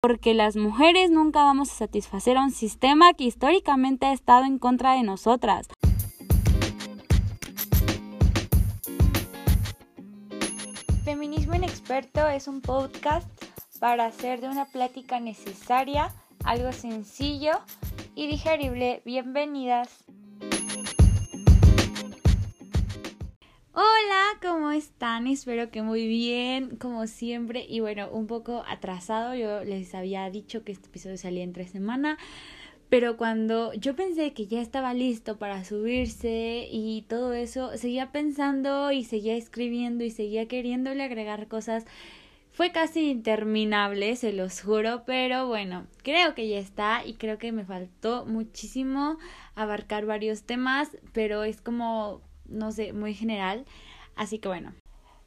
porque las mujeres nunca vamos a satisfacer a un sistema que históricamente ha estado en contra de nosotras. Feminismo Inexperto es un podcast para hacer de una plática necesaria algo sencillo y digerible. Bienvenidas. Hola, ¿cómo están? Espero que muy bien, como siempre. Y bueno, un poco atrasado. Yo les había dicho que este episodio salía en tres semanas. Pero cuando yo pensé que ya estaba listo para subirse y todo eso, seguía pensando y seguía escribiendo y seguía queriéndole agregar cosas. Fue casi interminable, se los juro, pero bueno, creo que ya está y creo que me faltó muchísimo abarcar varios temas, pero es como no sé, muy general. Así que bueno.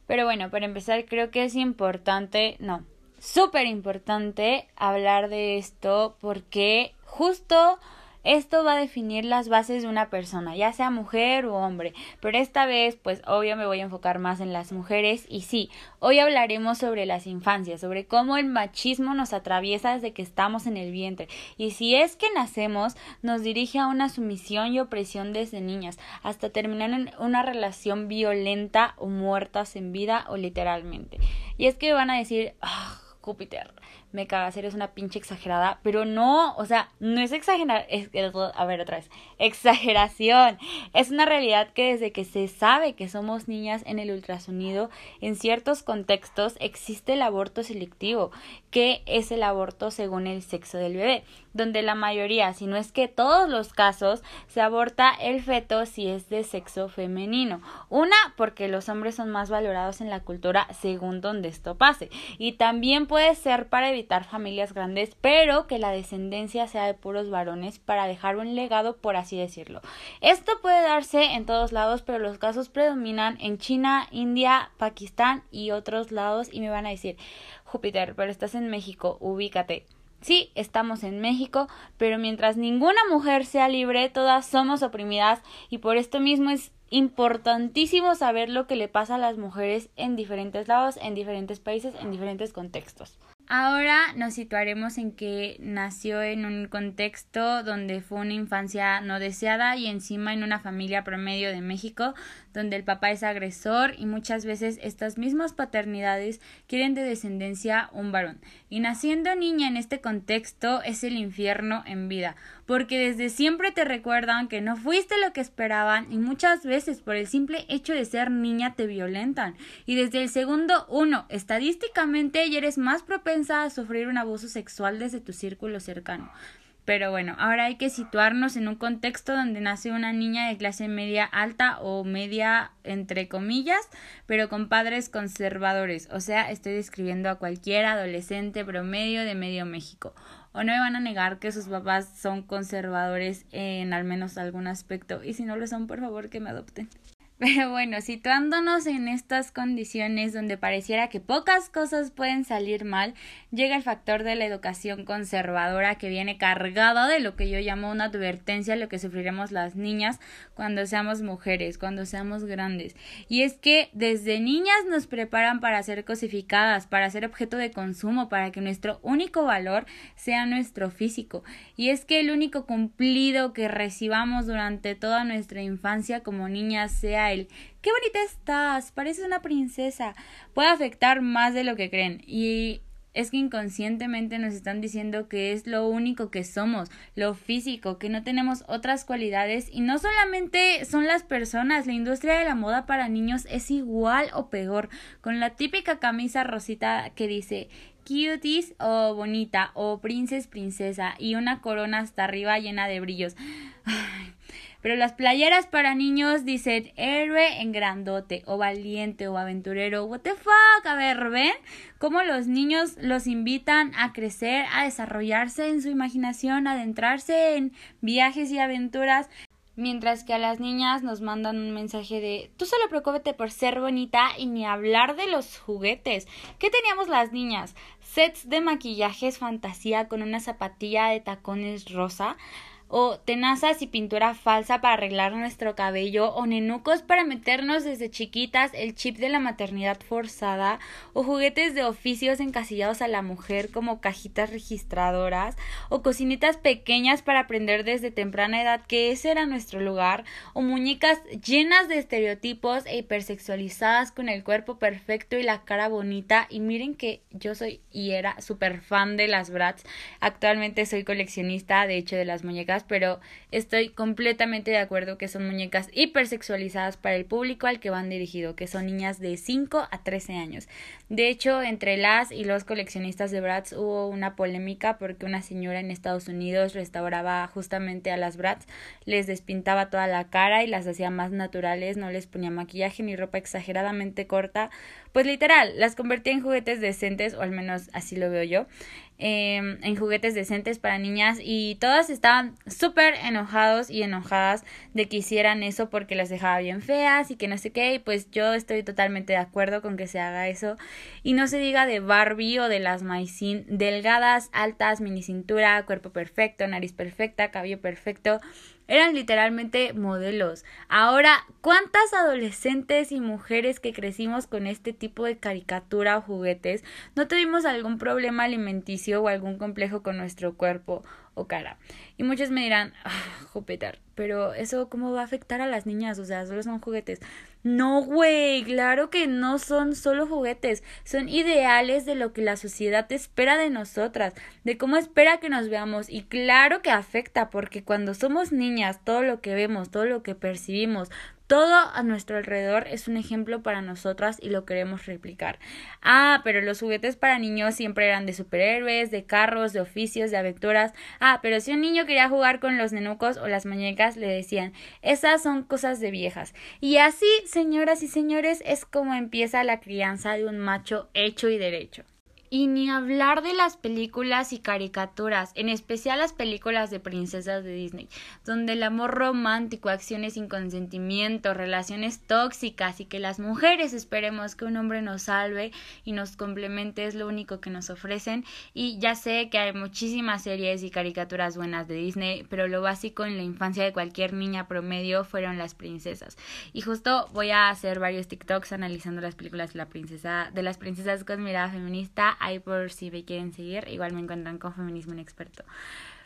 Pero bueno, para empezar creo que es importante, no, súper importante hablar de esto porque justo esto va a definir las bases de una persona, ya sea mujer o hombre, pero esta vez pues obvio me voy a enfocar más en las mujeres y sí, hoy hablaremos sobre las infancias, sobre cómo el machismo nos atraviesa desde que estamos en el vientre y si es que nacemos nos dirige a una sumisión y opresión desde niñas hasta terminar en una relación violenta o muertas en vida o literalmente. Y es que van a decir, ah, Júpiter, me cagas, eres una pinche exagerada, pero no, o sea, no es exagerar, es, a ver otra vez, exageración, es una realidad que desde que se sabe que somos niñas en el ultrasonido, en ciertos contextos existe el aborto selectivo, que es el aborto según el sexo del bebé, donde la mayoría, si no es que todos los casos, se aborta el feto si es de sexo femenino. Una, porque los hombres son más valorados en la cultura según donde esto pase, y también puede ser para evitar familias grandes, pero que la descendencia sea de puros varones para dejar un legado, por así decirlo. Esto puede darse en todos lados, pero los casos predominan en China, India, Pakistán y otros lados y me van a decir, Júpiter, pero estás en México, ubícate. Sí, estamos en México, pero mientras ninguna mujer sea libre, todas somos oprimidas y por esto mismo es importantísimo saber lo que le pasa a las mujeres en diferentes lados, en diferentes países, en diferentes contextos. Ahora nos situaremos en que nació en un contexto donde fue una infancia no deseada y encima en una familia promedio de México donde el papá es agresor y muchas veces estas mismas paternidades quieren de descendencia un varón. Y naciendo niña en este contexto es el infierno en vida, porque desde siempre te recuerdan que no fuiste lo que esperaban y muchas veces por el simple hecho de ser niña te violentan. Y desde el segundo uno, estadísticamente ya eres más propensa a sufrir un abuso sexual desde tu círculo cercano. Pero bueno, ahora hay que situarnos en un contexto donde nace una niña de clase media alta o media entre comillas, pero con padres conservadores. O sea, estoy describiendo a cualquier adolescente promedio de medio México. O no me van a negar que sus papás son conservadores en al menos algún aspecto. Y si no lo son, por favor que me adopten. Pero bueno, situándonos en estas condiciones donde pareciera que pocas cosas pueden salir mal, llega el factor de la educación conservadora que viene cargada de lo que yo llamo una advertencia lo que sufriremos las niñas cuando seamos mujeres, cuando seamos grandes. Y es que desde niñas nos preparan para ser cosificadas, para ser objeto de consumo, para que nuestro único valor sea nuestro físico. Y es que el único cumplido que recibamos durante toda nuestra infancia como niñas sea qué bonita estás, pareces una princesa, puede afectar más de lo que creen y es que inconscientemente nos están diciendo que es lo único que somos, lo físico, que no tenemos otras cualidades. Y no solamente son las personas, la industria de la moda para niños es igual o peor, con la típica camisa rosita que dice cuties o bonita o princes princesa y una corona hasta arriba llena de brillos. Pero las playeras para niños dicen héroe en grandote, o valiente, o aventurero. What the fuck? A ver, ¿ven? Cómo los niños los invitan a crecer, a desarrollarse en su imaginación, a adentrarse en viajes y aventuras. Mientras que a las niñas nos mandan un mensaje de tú solo preocúpate por ser bonita y ni hablar de los juguetes. ¿Qué teníamos las niñas? Sets de maquillajes fantasía con una zapatilla de tacones rosa o tenazas y pintura falsa para arreglar nuestro cabello, o nenucos para meternos desde chiquitas el chip de la maternidad forzada, o juguetes de oficios encasillados a la mujer como cajitas registradoras, o cocinitas pequeñas para aprender desde temprana edad que ese era nuestro lugar, o muñecas llenas de estereotipos e hipersexualizadas con el cuerpo perfecto y la cara bonita, y miren que yo soy y era súper fan de las Bratz. Actualmente soy coleccionista, de hecho, de las muñecas, pero estoy completamente de acuerdo que son muñecas hipersexualizadas para el público al que van dirigido, que son niñas de 5 a 13 años. De hecho, entre las y los coleccionistas de Bratz hubo una polémica porque una señora en Estados Unidos restauraba justamente a las Bratz, les despintaba toda la cara y las hacía más naturales, no les ponía maquillaje ni ropa exageradamente corta, pues literal, las convertía en juguetes decentes, o al menos así lo veo yo, em, en juguetes decentes para niñas y todas estaban súper enojados y enojadas de que hicieran eso porque las dejaba bien feas y que no sé qué, y pues yo estoy totalmente de acuerdo con que se haga eso. Y no se diga de Barbie o de las Maicin delgadas, altas, mini cintura, cuerpo perfecto, nariz perfecta, cabello perfecto, eran literalmente modelos. Ahora, ¿cuántas adolescentes y mujeres que crecimos con este tipo de caricatura o juguetes no tuvimos algún problema alimenticio o algún complejo con nuestro cuerpo o cara? Y muchos me dirán, ah, Júpiter, pero eso cómo va a afectar a las niñas, o sea, solo son juguetes. No, güey, claro que no son solo juguetes, son ideales de lo que la sociedad espera de nosotras, de cómo espera que nos veamos y claro que afecta porque cuando somos niñas todo lo que vemos, todo lo que percibimos, todo a nuestro alrededor es un ejemplo para nosotras y lo queremos replicar. Ah, pero los juguetes para niños siempre eran de superhéroes, de carros, de oficios, de aventuras. Ah, pero si un niño quería jugar con los nenucos o las muñecas, le decían, esas son cosas de viejas. Y así, señoras y señores, es como empieza la crianza de un macho hecho y derecho. Y ni hablar de las películas y caricaturas, en especial las películas de princesas de Disney, donde el amor romántico, acciones sin consentimiento, relaciones tóxicas y que las mujeres esperemos que un hombre nos salve y nos complemente es lo único que nos ofrecen. Y ya sé que hay muchísimas series y caricaturas buenas de Disney, pero lo básico en la infancia de cualquier niña promedio fueron las princesas. Y justo voy a hacer varios TikToks analizando las películas de la princesa, de las princesas con mirada feminista ahí por si me quieren seguir. Igual me encuentran con Feminismo Inexperto.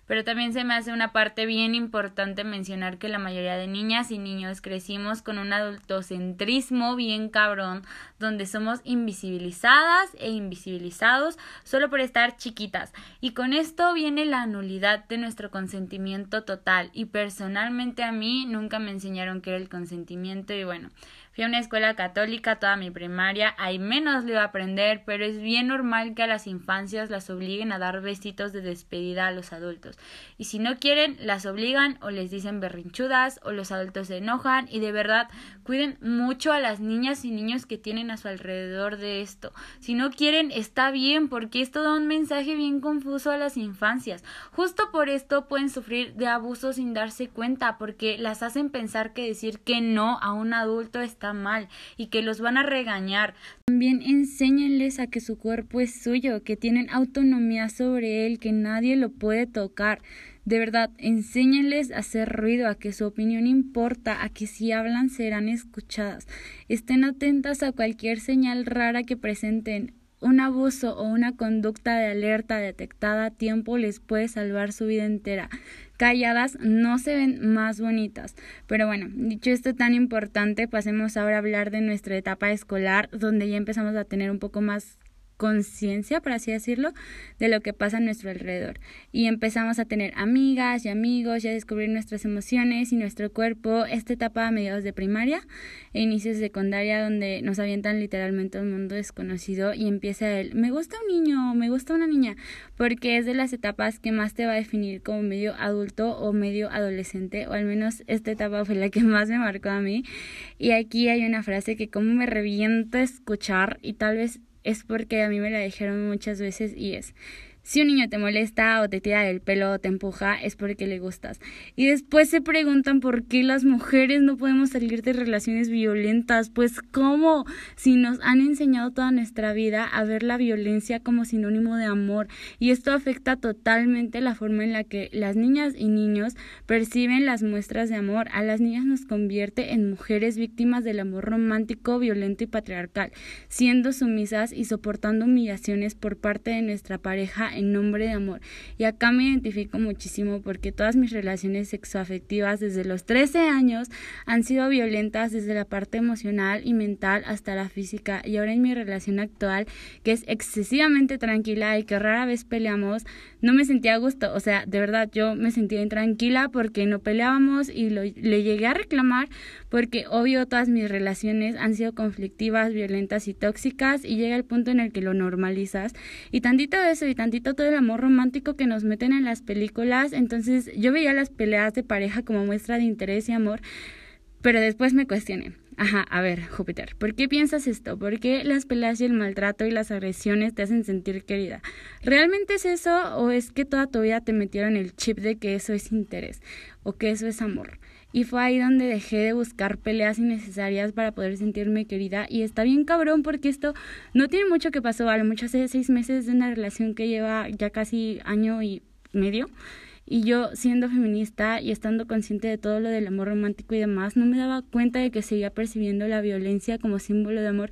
Pero también se me hace una parte bien importante mencionar que la mayoría de niñas y niños crecimos con un adultocentrismo bien cabrón, donde somos invisibilizadas e invisibilizados solo por estar chiquitas. Y con esto viene la nulidad de nuestro consentimiento total. Y personalmente a mí nunca me enseñaron qué era el consentimiento y bueno, Fui a una escuela católica toda mi primaria, ahí menos le iba a aprender, pero es bien normal que a las infancias las obliguen a dar besitos de despedida a los adultos. Y si no quieren, las obligan o les dicen berrinchudas o los adultos se enojan y de verdad cuiden mucho a las niñas y niños que tienen a su alrededor de esto. Si no quieren, está bien, porque esto da un mensaje bien confuso a las infancias. Justo por esto pueden sufrir de abuso sin darse cuenta, porque las hacen pensar que decir que no a un adulto está mal y que los van a regañar. También enséñenles a que su cuerpo es suyo, que tienen autonomía sobre él, que nadie lo puede tocar. De verdad, enséñenles a hacer ruido, a que su opinión importa, a que si hablan serán escuchadas. Estén atentas a cualquier señal rara que presenten. Un abuso o una conducta de alerta detectada a tiempo les puede salvar su vida entera calladas no se ven más bonitas. Pero bueno, dicho esto tan importante, pasemos ahora a hablar de nuestra etapa escolar, donde ya empezamos a tener un poco más conciencia, por así decirlo, de lo que pasa a nuestro alrededor. Y empezamos a tener amigas y amigos y a descubrir nuestras emociones y nuestro cuerpo. Esta etapa a mediados de primaria e inicios de secundaria donde nos avientan literalmente un mundo desconocido y empieza el me gusta un niño, me gusta una niña, porque es de las etapas que más te va a definir como medio adulto o medio adolescente, o al menos esta etapa fue la que más me marcó a mí. Y aquí hay una frase que como me revienta escuchar y tal vez es porque a mí me la dijeron muchas veces y es, Si un niño te molesta o te tira del pelo o te empuja, es porque le gustas. Y después se preguntan por qué las mujeres no podemos salir de relaciones violentas. Pues cómo, si nos han enseñado toda nuestra vida a ver la violencia como sinónimo de amor. Y esto afecta totalmente la forma en la que las niñas y niños perciben las muestras de amor. A las niñas nos convierte en mujeres víctimas del amor romántico, violento y patriarcal, siendo sumisas y soportando humillaciones por parte de nuestra pareja en nombre de amor. Y acá me identifico muchísimo porque todas mis relaciones sexoafectivas desde los 13 años han sido violentas desde la parte emocional y mental hasta la física. Y ahora en mi relación actual, que es excesivamente tranquila y que rara vez peleamos, no me sentía a gusto. O sea, de verdad, yo me sentía intranquila porque no peleábamos y lo, le llegué a reclamar porque obvio todas mis relaciones han sido conflictivas, violentas y tóxicas y llega el punto en el que lo normalizas. Y tantito eso y tantito todo el amor romántico que nos meten en las películas. Entonces yo veía las peleas de pareja como muestra de interés y amor, pero después me cuestioné. Ajá, a ver, Júpiter, ¿por qué piensas esto? ¿Por qué las peleas y el maltrato y las agresiones te hacen sentir querida? ¿Realmente es eso o es que toda tu vida te metieron el chip de que eso es interés o que eso es amor? Y fue ahí donde dejé de buscar peleas innecesarias para poder sentirme querida. Y está bien cabrón porque esto no tiene mucho que pasó, a lo mucho hace seis meses de una relación que lleva ya casi año y medio. Y yo, siendo feminista y estando consciente de todo lo del amor romántico y demás, no me daba cuenta de que seguía percibiendo la violencia como símbolo de amor.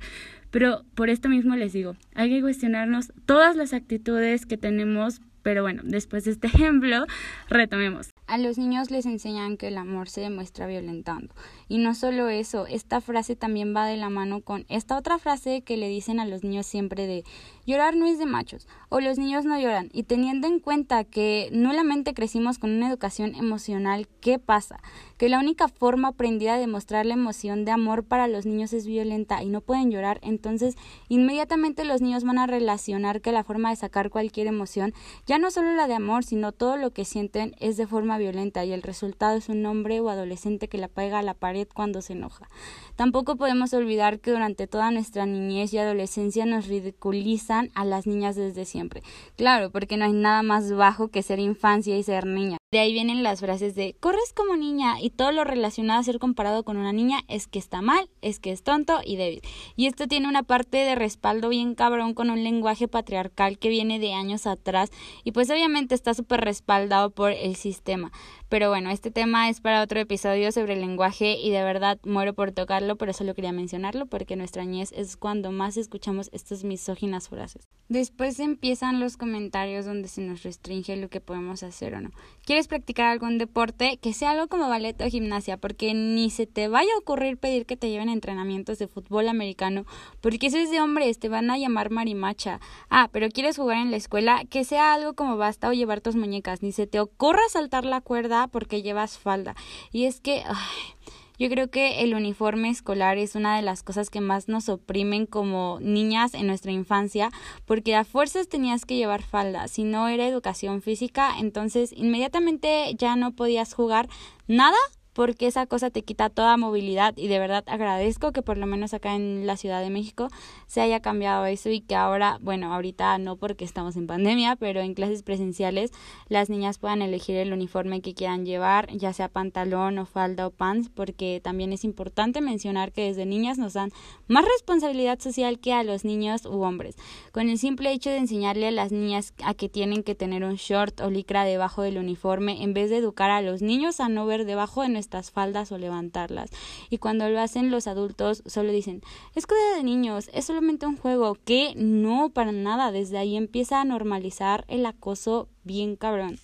Pero por esto mismo les digo, hay que cuestionarnos todas las actitudes que tenemos. Pero bueno, después de este ejemplo, retomemos. A los niños les enseñan que el amor se demuestra violentando. Y no solo eso, esta frase también va de la mano con esta otra frase que le dicen a los niños siempre de llorar no es de machos o los niños no lloran. Y teniendo en cuenta que nulamente crecimos con una educación emocional, ¿qué pasa? Que la única forma aprendida de mostrar la emoción de amor para los niños es violenta y no pueden llorar. Entonces, inmediatamente los niños van a relacionar que la forma de sacar cualquier emoción, ya no solo la de amor, sino todo lo que sienten es de forma violenta y el resultado es un hombre o adolescente que la pega a la pared cuando se enoja. Tampoco podemos olvidar que durante toda nuestra niñez y adolescencia nos ridiculizan a las niñas desde siempre. Claro, porque no hay nada más bajo que ser infancia y ser niña. De ahí vienen las frases de corres como niña y todo lo relacionado a ser comparado con una niña es que está mal, es que es tonto y débil. Y esto tiene una parte de respaldo bien cabrón con un lenguaje patriarcal que viene de años atrás y pues obviamente está súper respaldado por el sistema. Pero bueno, este tema es para otro episodio sobre el lenguaje y de verdad muero por tocarlo, pero solo quería mencionarlo porque nuestra niñez es cuando más escuchamos estas misóginas frases. Después empiezan los comentarios donde se nos restringe lo que podemos hacer o no. ¿Quieres practicar algún deporte? Que sea algo como ballet o gimnasia, porque ni se te vaya a ocurrir pedir que te lleven entrenamientos de fútbol americano, porque eso es de hombres, te van a llamar marimacha. Ah, pero quieres jugar en la escuela, que sea algo como basta o llevar tus muñecas, ni se te ocurra saltar la cuerda porque llevas falda. Y es que... yo creo que el uniforme escolar es una de las cosas que más nos oprimen como niñas en nuestra infancia, porque a fuerzas tenías que llevar falda. Si no era educación física, entonces inmediatamente ya no podías jugar nada porque esa cosa te quita toda movilidad y de verdad agradezco que por lo menos acá en la Ciudad de México se haya cambiado eso y que ahora, bueno, ahorita no porque estamos en pandemia, pero en clases presenciales las niñas puedan elegir el uniforme que quieran llevar, ya sea pantalón o falda o pants, porque también es importante mencionar que desde niñas nos dan más responsabilidad social que a los niños u hombres. Con el simple hecho de enseñarle a las niñas a que tienen que tener un short o licra debajo del uniforme en vez de educar a los niños a no ver debajo de estas faldas o levantarlas. Y cuando lo hacen los adultos solo dicen, es cosa de niños, es solamente un juego, que no, para nada, desde ahí empieza a normalizar el acoso bien cabrón.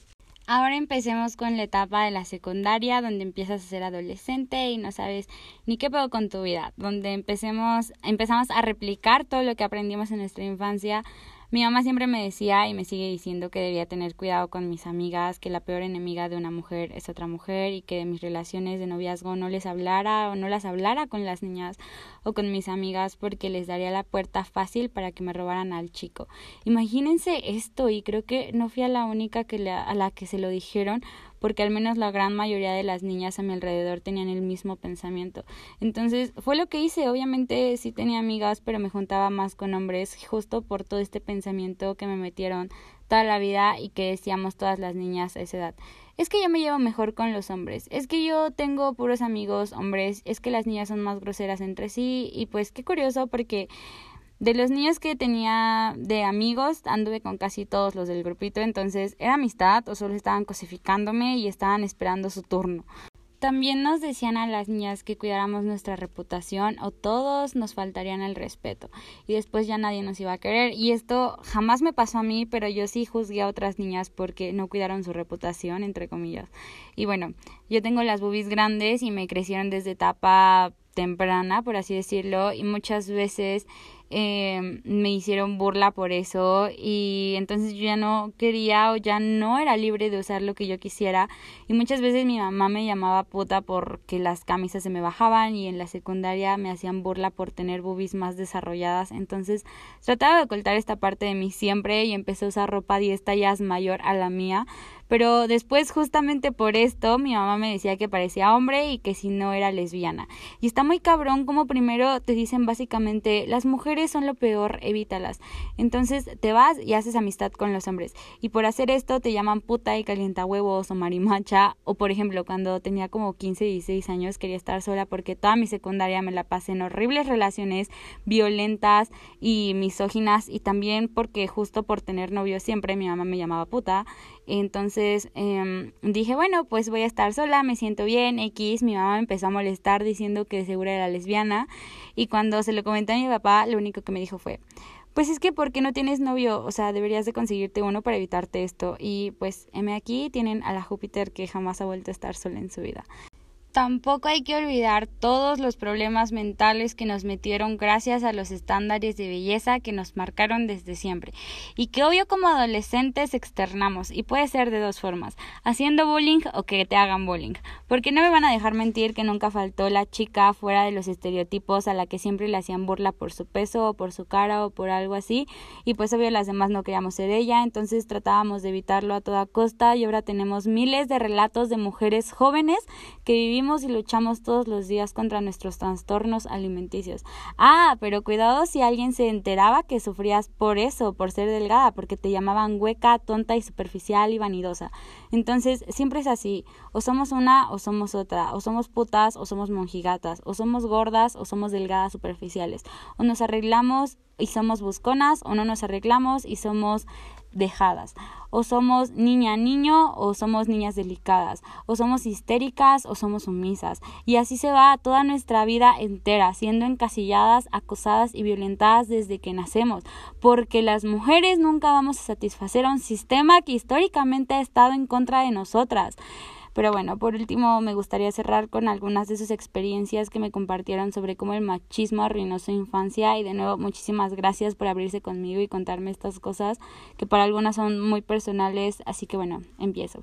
Ahora empecemos con la etapa de la secundaria, donde empiezas a ser adolescente y no sabes ni qué puedo con tu vida, donde empecemos, empezamos a replicar todo lo que aprendimos en nuestra infancia mi mamá siempre me decía y me sigue diciendo que debía tener cuidado con mis amigas, que la peor enemiga de una mujer es otra mujer y que de mis relaciones de noviazgo no les hablara o no las hablara con las niñas o con mis amigas porque les daría la puerta fácil para que me robaran al chico. Imagínense esto y creo que no fui a la única que a la que se lo dijeron porque al menos la gran mayoría de las niñas a mi alrededor tenían el mismo pensamiento. Entonces fue lo que hice, obviamente sí tenía amigas, pero me juntaba más con hombres justo por todo este pensamiento que me metieron toda la vida y que decíamos todas las niñas a esa edad. Es que yo me llevo mejor con los hombres, es que yo tengo puros amigos hombres, es que las niñas son más groseras entre sí y pues qué curioso porque de los niños que tenía de amigos, anduve con casi todos los del grupito, entonces era amistad o solo estaban cosificándome y estaban esperando su turno. También nos decían a las niñas que cuidáramos nuestra reputación o todos nos faltarían el respeto y después ya nadie nos iba a querer y esto jamás me pasó a mí, pero yo sí juzgué a otras niñas porque no cuidaron su reputación, entre comillas. Y bueno, yo tengo las boobies grandes y me crecieron desde etapa temprana, por así decirlo, y muchas veces eh, me hicieron burla por eso y entonces yo ya no quería o ya no era libre de usar lo que yo quisiera. Y muchas veces mi mamá me llamaba puta porque las camisas se me bajaban y en la secundaria me hacían burla por tener boobies más desarrolladas. Entonces trataba de ocultar esta parte de mí siempre y empecé a usar ropa 10 tallas mayor a la mía pero después justamente por esto mi mamá me decía que parecía hombre y que si no era lesbiana. Y está muy cabrón como primero te dicen básicamente las mujeres son lo peor, evítalas. Entonces te vas y haces amistad con los hombres. Y por hacer esto te llaman puta y calienta huevos o marimacha. O por ejemplo cuando tenía como 15, 16 años quería estar sola porque toda mi secundaria me la pasé en horribles relaciones violentas y misóginas y también porque justo por tener novio siempre mi mamá me llamaba puta entonces eh, dije, bueno, pues voy a estar sola, me siento bien, X. Mi mamá me empezó a molestar diciendo que seguro era lesbiana. Y cuando se lo comenté a mi papá, lo único que me dijo fue, pues es que ¿por qué no tienes novio? O sea, deberías de conseguirte uno para evitarte esto. Y pues M aquí tienen a la Júpiter que jamás ha vuelto a estar sola en su vida. Tampoco hay que olvidar todos los problemas mentales que nos metieron gracias a los estándares de belleza que nos marcaron desde siempre. Y que obvio como adolescentes externamos y puede ser de dos formas, haciendo bullying o que te hagan bullying, porque no me van a dejar mentir que nunca faltó la chica fuera de los estereotipos a la que siempre le hacían burla por su peso o por su cara o por algo así. Y pues obvio las demás no queríamos ser ella, entonces tratábamos de evitarlo a toda costa y ahora tenemos miles de relatos de mujeres jóvenes que vivimos y luchamos todos los días contra nuestros trastornos alimenticios. Ah, pero cuidado si alguien se enteraba que sufrías por eso, por ser delgada, porque te llamaban hueca, tonta y superficial y vanidosa. Entonces, siempre es así, o somos una o somos otra, o somos putas o somos monjigatas, o somos gordas o somos delgadas superficiales, o nos arreglamos y somos busconas, o no nos arreglamos y somos dejadas. O somos niña niño o somos niñas delicadas. O somos histéricas o somos sumisas. Y así se va toda nuestra vida entera, siendo encasilladas, acosadas y violentadas desde que nacemos. Porque las mujeres nunca vamos a satisfacer a un sistema que históricamente ha estado en contra de nosotras. Pero bueno, por último me gustaría cerrar con algunas de sus experiencias que me compartieron sobre cómo el machismo arruinó su infancia y de nuevo muchísimas gracias por abrirse conmigo y contarme estas cosas que para algunas son muy personales, así que bueno, empiezo.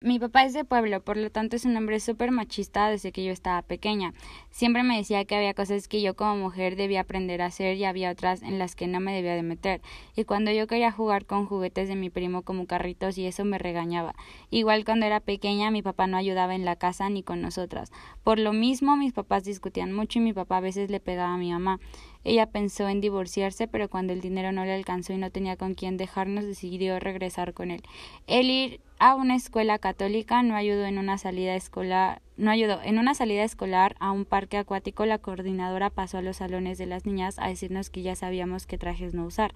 Mi papá es de pueblo, por lo tanto es un hombre súper machista desde que yo estaba pequeña. Siempre me decía que había cosas que yo como mujer debía aprender a hacer y había otras en las que no me debía de meter. Y cuando yo quería jugar con juguetes de mi primo como carritos y eso me regañaba. Igual cuando era pequeña mi papá no ayudaba en la casa ni con nosotras. Por lo mismo mis papás discutían mucho y mi papá a veces le pegaba a mi mamá. Ella pensó en divorciarse, pero cuando el dinero no le alcanzó y no tenía con quién dejarnos, decidió regresar con él. Él ir a una escuela católica no ayudó en una salida escolar, no ayudó. En una salida escolar a un parque acuático, la coordinadora pasó a los salones de las niñas a decirnos que ya sabíamos qué trajes no usar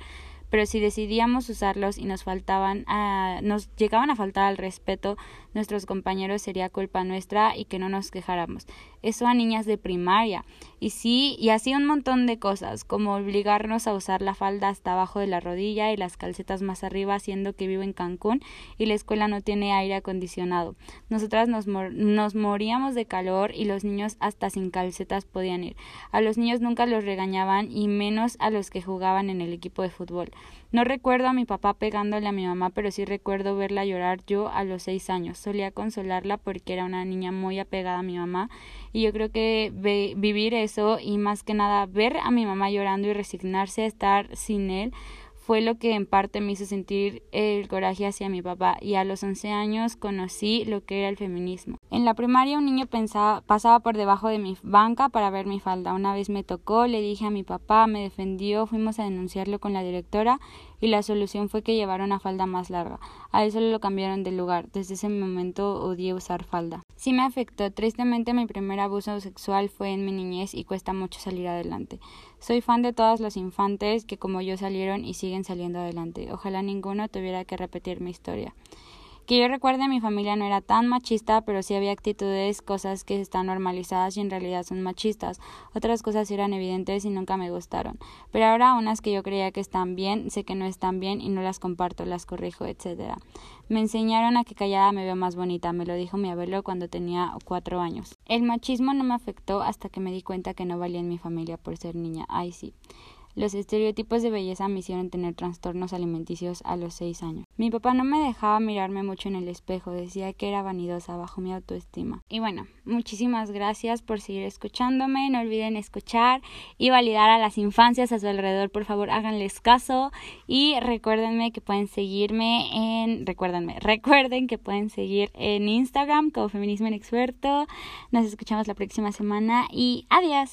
pero si decidíamos usarlos y nos faltaban a, nos llegaban a faltar al respeto nuestros compañeros sería culpa nuestra y que no nos quejáramos. Eso a niñas de primaria. Y sí, y así un montón de cosas, como obligarnos a usar la falda hasta abajo de la rodilla y las calcetas más arriba, siendo que vivo en Cancún y la escuela no tiene aire acondicionado. Nosotras nos, nos moríamos de calor y los niños hasta sin calcetas podían ir. A los niños nunca los regañaban y menos a los que jugaban en el equipo de fútbol. No recuerdo a mi papá pegándole a mi mamá, pero sí recuerdo verla llorar yo a los seis años. Solía consolarla porque era una niña muy apegada a mi mamá y yo creo que vivir eso y más que nada ver a mi mamá llorando y resignarse a estar sin él fue lo que en parte me hizo sentir el coraje hacia mi papá y a los once años conocí lo que era el feminismo. En la primaria un niño pensaba, pasaba por debajo de mi banca para ver mi falda. Una vez me tocó, le dije a mi papá, me defendió, fuimos a denunciarlo con la directora y la solución fue que llevara una falda más larga. A solo lo cambiaron de lugar. Desde ese momento odié usar falda. Sí me afectó. Tristemente mi primer abuso sexual fue en mi niñez y cuesta mucho salir adelante. Soy fan de todos los infantes que como yo salieron y siguen saliendo adelante. Ojalá ninguno tuviera que repetir mi historia. Que yo recuerde, mi familia no era tan machista, pero sí había actitudes, cosas que están normalizadas y en realidad son machistas. Otras cosas eran evidentes y nunca me gustaron. Pero ahora unas que yo creía que están bien, sé que no están bien y no las comparto, las corrijo, etc. Me enseñaron a que callada me veo más bonita, me lo dijo mi abuelo cuando tenía cuatro años. El machismo no me afectó hasta que me di cuenta que no valía en mi familia por ser niña. Ay, sí. Los estereotipos de belleza me hicieron tener trastornos alimenticios a los seis años. Mi papá no me dejaba mirarme mucho en el espejo, decía que era vanidosa bajo mi autoestima. Y bueno, muchísimas gracias por seguir escuchándome. No olviden escuchar y validar a las infancias a su alrededor. Por favor, háganles caso y recuérdenme que pueden seguirme en recuérdenme, recuerden que pueden seguir en Instagram como Feminismo en Experto. Nos escuchamos la próxima semana y adiós.